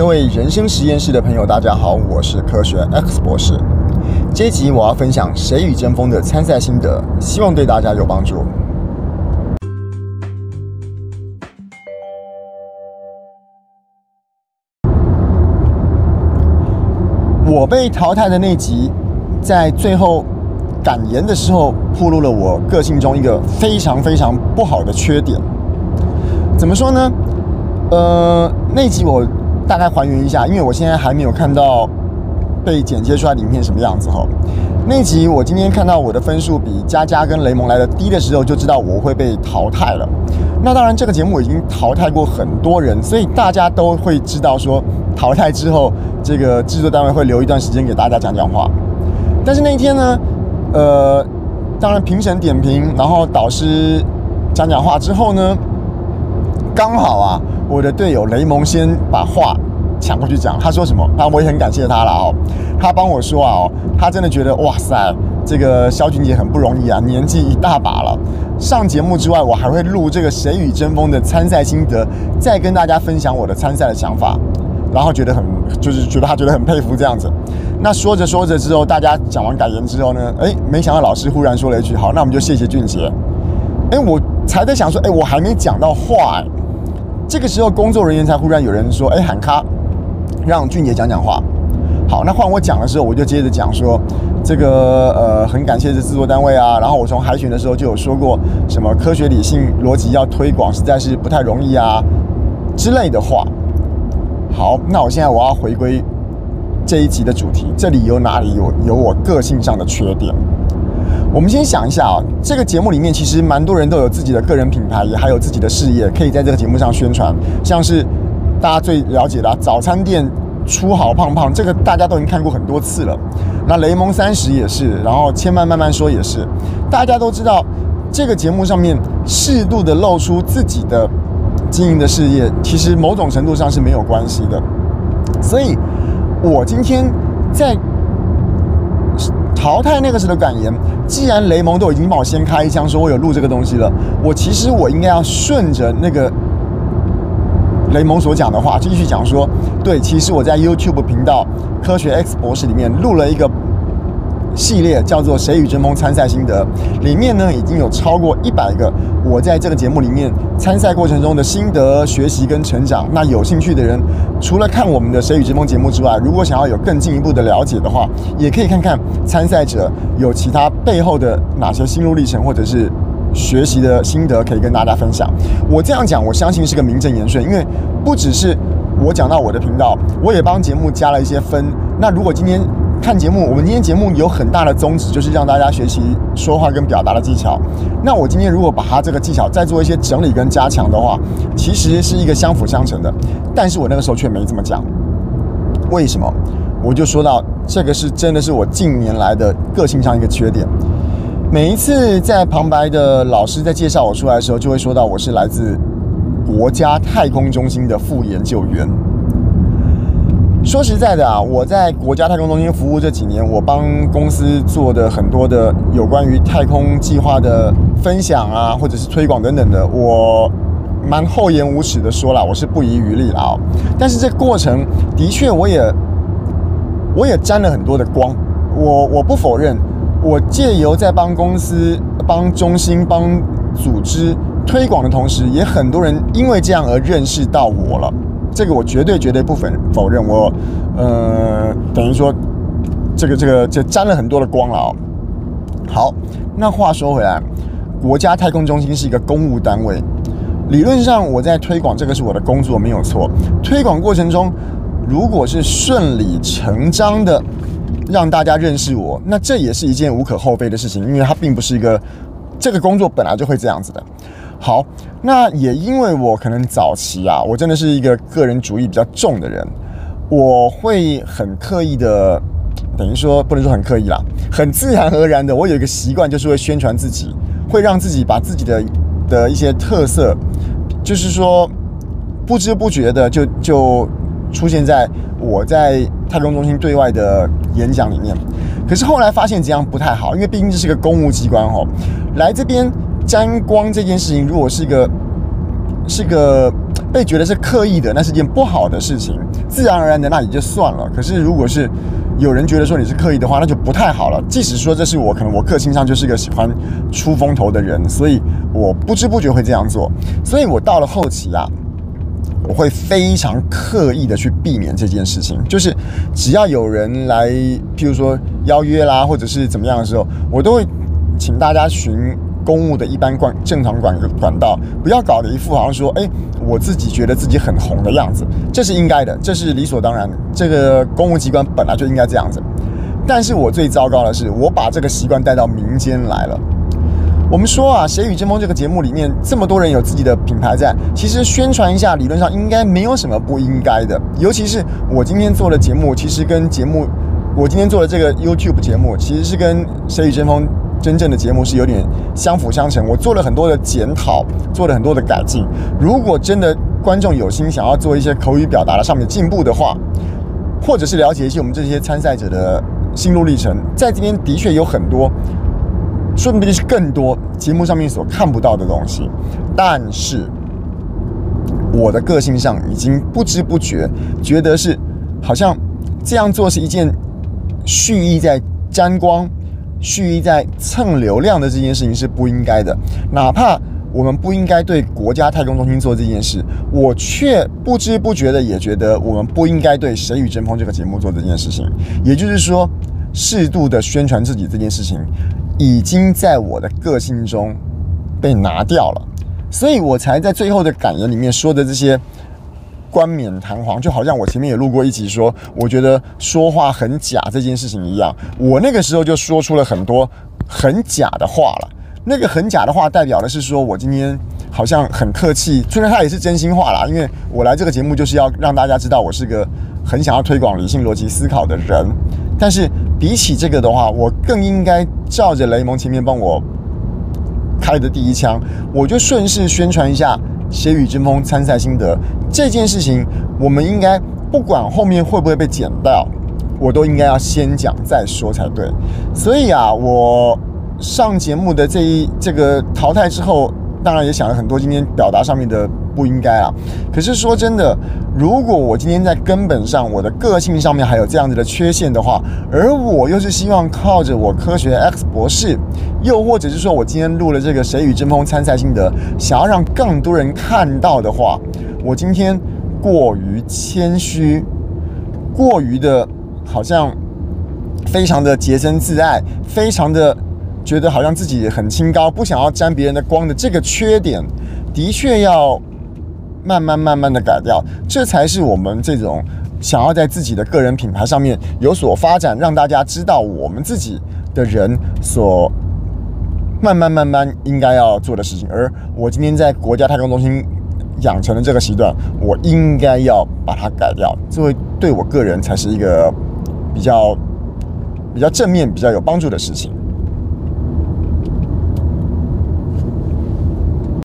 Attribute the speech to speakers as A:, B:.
A: 各位人生实验室的朋友，大家好，我是科学 X 博士。这一集我要分享《谁与争锋》的参赛心得，希望对大家有帮助。我被淘汰的那集，在最后感言的时候，暴露了我个性中一个非常非常不好的缺点。怎么说呢？呃，那集我。大概还原一下，因为我现在还没有看到被剪接出来的影片什么样子哈。那集我今天看到我的分数比佳佳跟雷蒙来的低的时候，就知道我会被淘汰了。那当然，这个节目已经淘汰过很多人，所以大家都会知道说，淘汰之后，这个制作单位会留一段时间给大家讲讲话。但是那一天呢，呃，当然评审点评，然后导师讲讲话之后呢，刚好啊。我的队友雷蒙先把话抢过去讲，他说什么？那我也很感谢他了哦。他帮我说啊，哦，他真的觉得哇塞，这个肖俊杰很不容易啊，年纪一大把了。上节目之外，我还会录这个《谁与争锋》的参赛心得，再跟大家分享我的参赛的想法。然后觉得很，就是觉得他觉得很佩服这样子。那说着说着之后，大家讲完感言之后呢，哎，没想到老师忽然说了一句：“好，那我们就谢谢俊杰。”哎，我才在想说，哎，我还没讲到话哎。这个时候，工作人员才忽然有人说：“哎，喊卡，让俊杰讲讲话。”好，那换我讲的时候，我就接着讲说：“这个呃，很感谢这制作单位啊。然后我从海选的时候就有说过，什么科学理性逻辑要推广，实在是不太容易啊之类的话。”好，那我现在我要回归这一集的主题，这里有哪里有有我个性上的缺点？我们先想一下啊，这个节目里面其实蛮多人都有自己的个人品牌，也还有自己的事业，可以在这个节目上宣传。像是大家最了解的早餐店出好胖胖，这个大家都已经看过很多次了。那雷蒙三十也是，然后千万慢慢说也是，大家都知道这个节目上面适度的露出自己的经营的事业，其实某种程度上是没有关系的。所以，我今天在。淘汰那个时候的感言，既然雷蒙都已经帮我先开一枪，说我有录这个东西了，我其实我应该要顺着那个雷蒙所讲的话，继续讲说，对，其实我在 YouTube 频道科学 X 博士里面录了一个。系列叫做《谁与争锋参赛心得》，里面呢已经有超过一百个我在这个节目里面参赛过程中的心得、学习跟成长。那有兴趣的人，除了看我们的《谁与争锋》节目之外，如果想要有更进一步的了解的话，也可以看看参赛者有其他背后的哪些心路历程，或者是学习的心得可以跟大家分享。我这样讲，我相信是个名正言顺，因为不只是我讲到我的频道，我也帮节目加了一些分。那如果今天看节目，我们今天节目有很大的宗旨，就是让大家学习说话跟表达的技巧。那我今天如果把它这个技巧再做一些整理跟加强的话，其实是一个相辅相成的。但是我那个时候却没这么讲，为什么？我就说到这个是真的是我近年来的个性上一个缺点。每一次在旁白的老师在介绍我出来的时候，就会说到我是来自国家太空中心的副研究员。说实在的啊，我在国家太空中心服务这几年，我帮公司做的很多的有关于太空计划的分享啊，或者是推广等等的，我蛮厚颜无耻的说了，我是不遗余力了啊。但是这过程的确，我也我也沾了很多的光。我我不否认，我借由在帮公司、帮中心、帮组织推广的同时，也很多人因为这样而认识到我了。这个我绝对绝对不否否认，我呃等于说这个这个就沾了很多的光了哦。好，那话说回来，国家太空中心是一个公务单位，理论上我在推广这个是我的工作没有错。推广过程中，如果是顺理成章的让大家认识我，那这也是一件无可厚非的事情，因为它并不是一个这个工作本来就会这样子的。好，那也因为我可能早期啊，我真的是一个个人主义比较重的人，我会很刻意的，等于说不能说很刻意啦，很自然而然的，我有一个习惯，就是会宣传自己，会让自己把自己的的一些特色，就是说不知不觉的就就出现在我在太空中心对外的演讲里面。可是后来发现这样不太好，因为毕竟这是个公务机关哦，来这边。沾光这件事情，如果是一个是个被觉得是刻意的，那是件不好的事情，自然而然的那也就算了。可是如果是有人觉得说你是刻意的话，那就不太好了。即使说这是我，可能我个性上就是个喜欢出风头的人，所以我不知不觉会这样做。所以我到了后期啊，我会非常刻意的去避免这件事情。就是只要有人来，譬如说邀约啦，或者是怎么样的时候，我都会请大家寻。公务的一般管正常管管道，不要搞得一副好像说，哎，我自己觉得自己很红的样子，这是应该的，这是理所当然的。这个公务机关本来就应该这样子。但是我最糟糕的是，我把这个习惯带到民间来了。我们说啊，《谁与争锋》这个节目里面这么多人有自己的品牌在，其实宣传一下，理论上应该没有什么不应该的。尤其是我今天做的节目，其实跟节目，我今天做的这个 YouTube 节目，其实是跟《谁与争锋》。真正的节目是有点相辅相成，我做了很多的检讨，做了很多的改进。如果真的观众有心想要做一些口语表达的上面进步的话，或者是了解一些我们这些参赛者的心路历程，在这边的确有很多，说不定是更多节目上面所看不到的东西。但是我的个性上已经不知不觉觉得是好像这样做是一件蓄意在沾光。蓄意在蹭流量的这件事情是不应该的，哪怕我们不应该对国家太空中心做这件事，我却不知不觉的也觉得我们不应该对《谁与争锋》这个节目做这件事情。也就是说，适度的宣传自己这件事情，已经在我的个性中被拿掉了，所以我才在最后的感言里面说的这些。冠冕堂皇，就好像我前面也录过一集说，我觉得说话很假这件事情一样。我那个时候就说出了很多很假的话了。那个很假的话代表的是说我今天好像很客气，虽然它也是真心话啦。因为我来这个节目就是要让大家知道我是个很想要推广理性逻辑思考的人。但是比起这个的话，我更应该照着雷蒙前面帮我开的第一枪，我就顺势宣传一下。谁与争锋参赛心得这件事情，我们应该不管后面会不会被剪掉，我都应该要先讲再说才对。所以啊，我上节目的这一这个淘汰之后，当然也想了很多今天表达上面的。不应该啊！可是说真的，如果我今天在根本上我的个性上面还有这样子的缺陷的话，而我又是希望靠着我科学 X 博士，又或者是说我今天录了这个《谁与争锋》参赛心得，想要让更多人看到的话，我今天过于谦虚，过于的好像非常的洁身自爱，非常的觉得好像自己很清高，不想要沾别人的光的这个缺点，的确要。慢慢慢慢的改掉，这才是我们这种想要在自己的个人品牌上面有所发展，让大家知道我们自己的人所慢慢慢慢应该要做的事情。而我今天在国家太空中心养成的这个习惯，我应该要把它改掉，这会对我个人才是一个比较比较正面、比较有帮助的事情。